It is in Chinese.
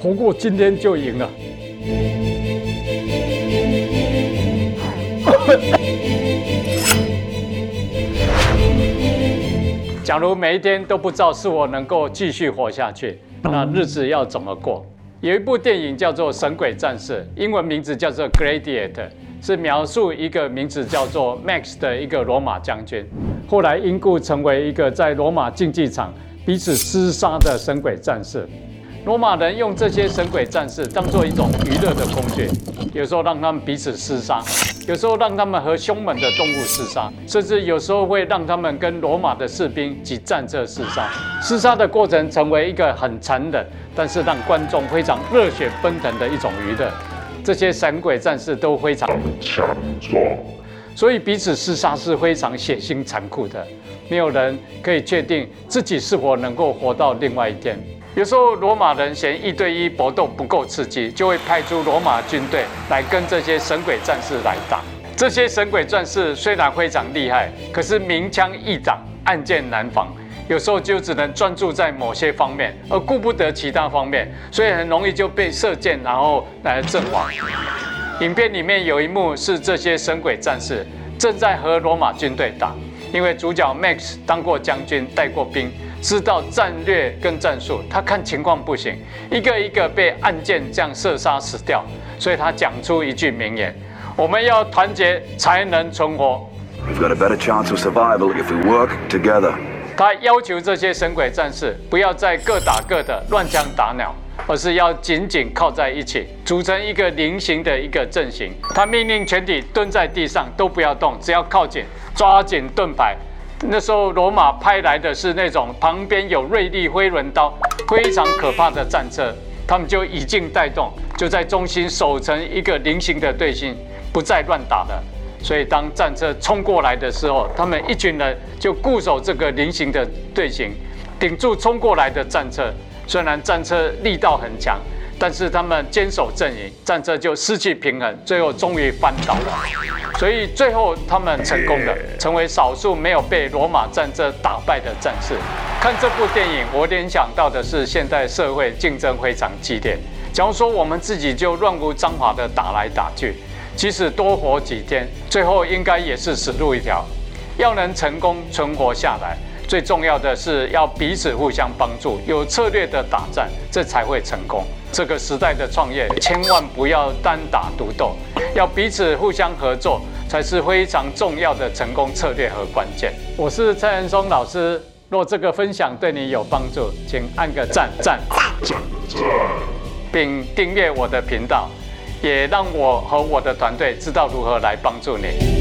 活过今天就赢了。假如每一天都不知道是我能够继续活下去，那日子要怎么过？有一部电影叫做《神鬼战士》，英文名字叫做《Gladiator》，是描述一个名字叫做 Max 的一个罗马将军，后来因故成为一个在罗马竞技场彼此厮杀的神鬼战士。罗马人用这些神鬼战士当做一种娱乐的工具，有时候让他们彼此厮杀，有时候让他们和凶猛的动物厮杀，甚至有时候会让他们跟罗马的士兵及战车厮杀。厮杀的过程成为一个很残忍，但是让观众非常热血奔腾的一种娱乐。这些神鬼战士都非常强壮，所以彼此厮杀是非常血腥残酷的，没有人可以确定自己是否能够活到另外一天。有时候罗马人嫌一对一搏斗不够刺激，就会派出罗马军队来跟这些神鬼战士来打。这些神鬼战士虽然非常厉害，可是明枪易挡，暗箭难防。有时候就只能专注在某些方面，而顾不得其他方面，所以很容易就被射箭，然后来阵亡。影片里面有一幕是这些神鬼战士正在和罗马军队打，因为主角 Max 当过将军，带过兵。知道战略跟战术，他看情况不行，一个一个被暗箭这样射杀死掉，所以他讲出一句名言：我们要团结才能存活。We've got a better chance of survival if we work together. 他要求这些神鬼战士不要再各打各的乱枪打鸟，而是要紧紧靠在一起，组成一个菱形的一个阵型。他命令全体蹲在地上都不要动，只要靠紧，抓紧盾牌。那时候，罗马派来的是那种旁边有锐利飞轮刀、非常可怕的战车，他们就以静带动，就在中心守成一个菱形的队形，不再乱打了。所以，当战车冲过来的时候，他们一群人就固守这个菱形的队形，顶住冲过来的战车。虽然战车力道很强。但是他们坚守阵营，战车就失去平衡，最后终于翻倒了。所以最后他们成功了，成为少数没有被罗马战争打败的战士。看这部电影，我联想到的是现代社会竞争非常激烈。假如说我们自己就乱无章法的打来打去，即使多活几天，最后应该也是死路一条。要能成功存活下来，最重要的是要彼此互相帮助，有策略的打战，这才会成功。这个时代的创业，千万不要单打独斗，要彼此互相合作，才是非常重要的成功策略和关键。我是蔡元松老师，若这个分享对你有帮助，请按个赞赞赞赞，并订阅我的频道，也让我和我的团队知道如何来帮助你。